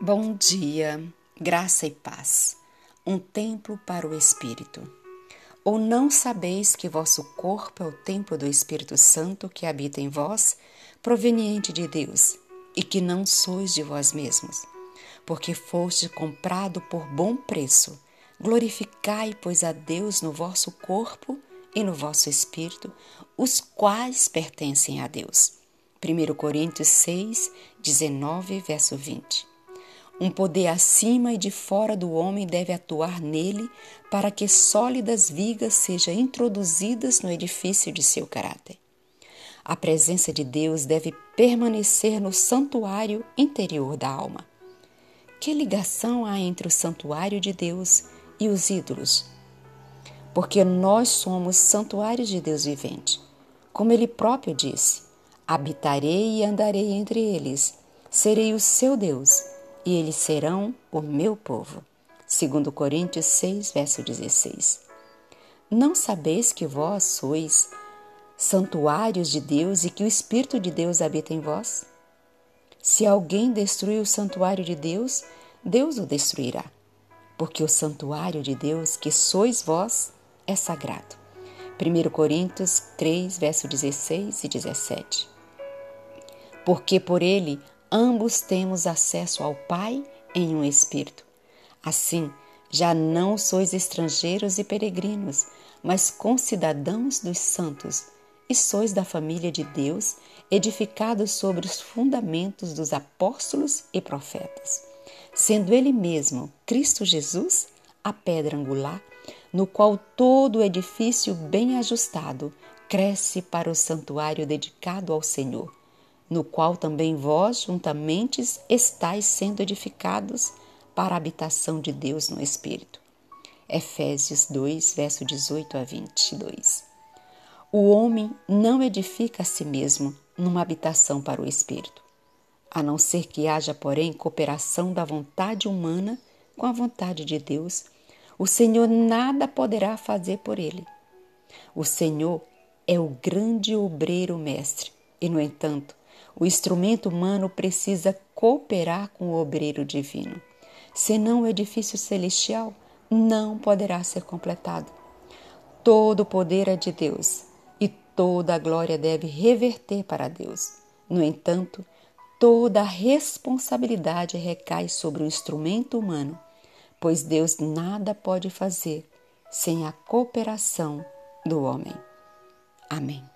Bom dia, graça e paz. Um templo para o Espírito. Ou não sabeis que vosso corpo é o templo do Espírito Santo que habita em vós, proveniente de Deus, e que não sois de vós mesmos? Porque foste comprado por bom preço. Glorificai, pois, a Deus no vosso corpo e no vosso espírito, os quais pertencem a Deus. 1 Coríntios 6, 19, verso 20. Um poder acima e de fora do homem deve atuar nele para que sólidas vigas sejam introduzidas no edifício de seu caráter. A presença de Deus deve permanecer no santuário interior da alma. Que ligação há entre o santuário de Deus e os ídolos? Porque nós somos santuários de Deus vivente. Como ele próprio disse: Habitarei e andarei entre eles, serei o seu Deus e eles serão o meu povo. Segundo Coríntios 6, verso 16. Não sabeis que vós sois santuários de Deus e que o Espírito de Deus habita em vós? Se alguém destruir o santuário de Deus, Deus o destruirá, porque o santuário de Deus, que sois vós, é sagrado. 1 Coríntios 3, verso 16 e 17. Porque por ele ambos temos acesso ao Pai em um Espírito. Assim, já não sois estrangeiros e peregrinos, mas concidadãos dos santos, e sois da família de Deus, edificados sobre os fundamentos dos apóstolos e profetas, sendo Ele mesmo, Cristo Jesus, a pedra angular, no qual todo edifício bem ajustado cresce para o santuário dedicado ao Senhor no qual também vós juntamente estáis sendo edificados para a habitação de Deus no Espírito. Efésios 2, verso 18 a 22. O homem não edifica a si mesmo numa habitação para o Espírito, a não ser que haja, porém, cooperação da vontade humana com a vontade de Deus, o Senhor nada poderá fazer por ele. O Senhor é o grande obreiro mestre, e, no entanto, o instrumento humano precisa cooperar com o obreiro divino, senão o edifício celestial não poderá ser completado. Todo o poder é de Deus e toda a glória deve reverter para Deus. No entanto, toda a responsabilidade recai sobre o instrumento humano, pois Deus nada pode fazer sem a cooperação do homem. Amém.